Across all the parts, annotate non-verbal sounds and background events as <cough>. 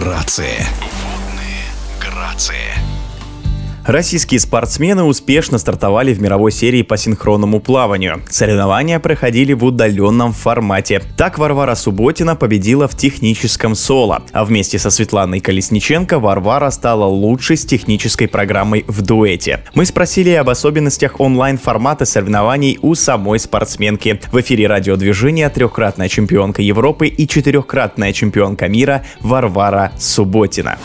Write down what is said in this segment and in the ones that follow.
грации. Водные грации. Российские спортсмены успешно стартовали в мировой серии по синхронному плаванию. Соревнования проходили в удаленном формате. Так Варвара Субботина победила в техническом соло, а вместе со Светланой Колесниченко Варвара стала лучшей с технической программой в дуэте. Мы спросили об особенностях онлайн-формата соревнований у самой спортсменки. В эфире радиодвижения трехкратная чемпионка Европы и четырехкратная чемпионка мира Варвара Субботина.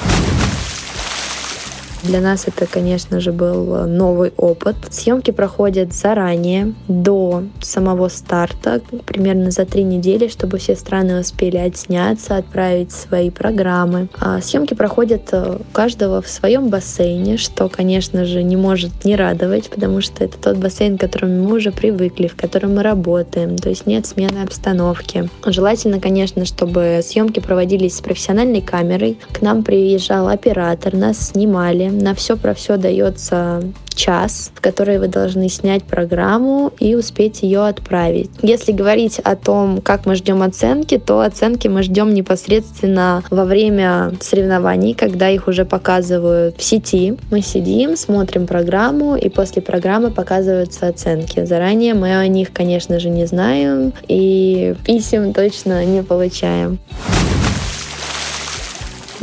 Для нас это, конечно же, был новый опыт. Съемки проходят заранее, до самого старта, примерно за три недели, чтобы все страны успели отсняться, отправить свои программы. А съемки проходят э, у каждого в своем бассейне, что, конечно же, не может не радовать, потому что это тот бассейн, к которому мы уже привыкли, в котором мы работаем, то есть нет смены обстановки. Желательно, конечно, чтобы съемки проводились с профессиональной камерой. К нам приезжал оператор, нас снимали, на все про все дается час, в который вы должны снять программу и успеть ее отправить. Если говорить о том, как мы ждем оценки, то оценки мы ждем непосредственно во время соревнований, когда их уже показывают в сети. Мы сидим, смотрим программу, и после программы показываются оценки. Заранее мы о них, конечно же, не знаем, и писем точно не получаем.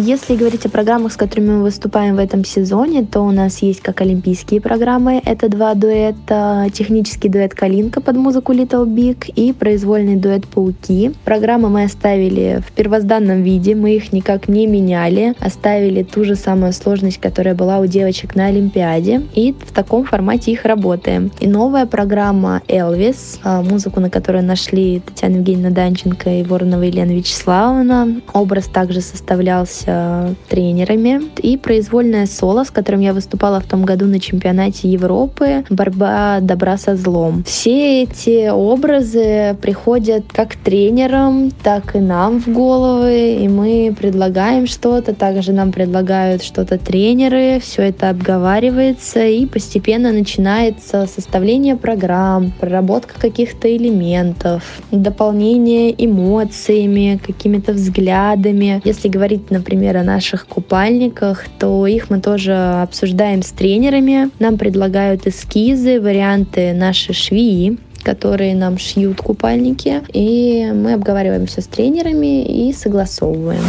Если говорить о программах, с которыми мы выступаем в этом сезоне, то у нас есть как олимпийские программы, это два дуэта, технический дуэт «Калинка» под музыку Little Big и произвольный дуэт «Пауки». Программы мы оставили в первозданном виде, мы их никак не меняли, оставили ту же самую сложность, которая была у девочек на Олимпиаде, и в таком формате их работаем. И новая программа «Элвис», а, музыку на которую нашли Татьяна Евгеньевна Данченко и Воронова Елена Вячеславовна. Образ также составлялся э, тренерами. И произвольное соло, с которым я выступала в том году на чемпионате Европы «Борьба добра со злом». Все эти образы приходят как тренерам, так и нам в головы, и мы предлагаем что-то, также нам предлагают что-то тренеры, все это обговаривается, и постепенно начинается составление программ, проработка каких-то элементов, дополнение эмоциями, какими-то взглядами. Если говорить, например, например, о наших купальниках, то их мы тоже обсуждаем с тренерами. Нам предлагают эскизы, варианты нашей швеи, которые нам шьют купальники, и мы обговариваем все с тренерами и согласовываем.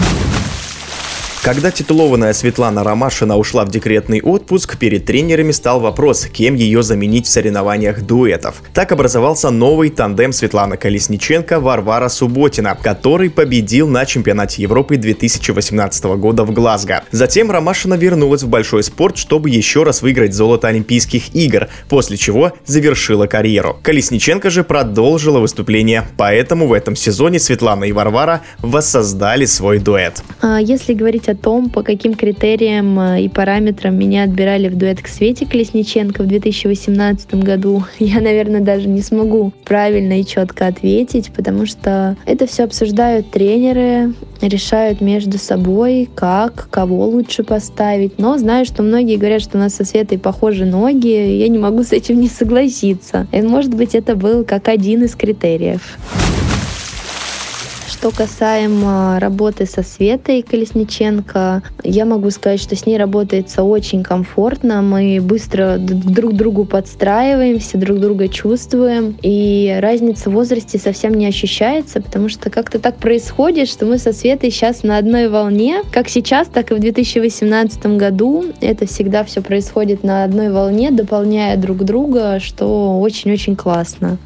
Когда титулованная Светлана Ромашина ушла в декретный отпуск, перед тренерами стал вопрос, кем ее заменить в соревнованиях дуэтов. Так образовался новый тандем Светлана Колесниченко-Варвара Субботина, который победил на чемпионате Европы 2018 года в Глазго. Затем Ромашина вернулась в большой спорт, чтобы еще раз выиграть золото Олимпийских игр, после чего завершила карьеру. Колесниченко же продолжила выступление, поэтому в этом сезоне Светлана и Варвара воссоздали свой дуэт. А если говорить о о том, по каким критериям э, и параметрам меня отбирали в дуэт к Свете Колесниченко в 2018 году, <laughs> я, наверное, даже не смогу правильно и четко ответить, потому что это все обсуждают тренеры, решают между собой, как, кого лучше поставить. Но знаю, что многие говорят, что у нас со Светой похожи ноги, я не могу с этим не согласиться. И, может быть, это был как один из критериев. Что касаемо работы со Светой Колесниченко, я могу сказать, что с ней работается очень комфортно. Мы быстро друг другу подстраиваемся, друг друга чувствуем. И разница в возрасте совсем не ощущается, потому что как-то так происходит, что мы со Светой сейчас на одной волне. Как сейчас, так и в 2018 году. Это всегда все происходит на одной волне, дополняя друг друга, что очень-очень классно.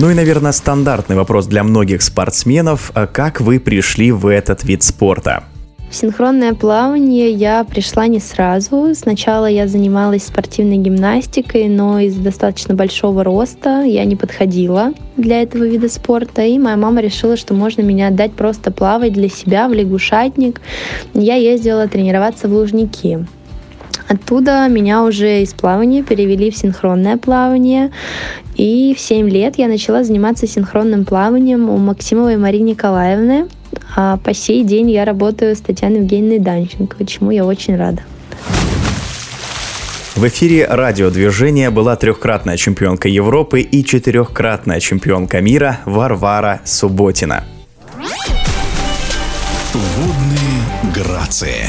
Ну и, наверное, стандартный вопрос для многих спортсменов. А как вы пришли в этот вид спорта? В синхронное плавание я пришла не сразу. Сначала я занималась спортивной гимнастикой, но из-за достаточно большого роста я не подходила для этого вида спорта. И моя мама решила, что можно меня отдать просто плавать для себя в лягушатник. Я ездила тренироваться в Лужники. Оттуда меня уже из плавания перевели в синхронное плавание. И в 7 лет я начала заниматься синхронным плаванием у Максимовой Марии Николаевны. А по сей день я работаю с Татьяной Евгеньевной Данченко, чему я очень рада. В эфире радиодвижения была трехкратная чемпионка Европы и четырехкратная чемпионка мира Варвара Субботина. Водные грации.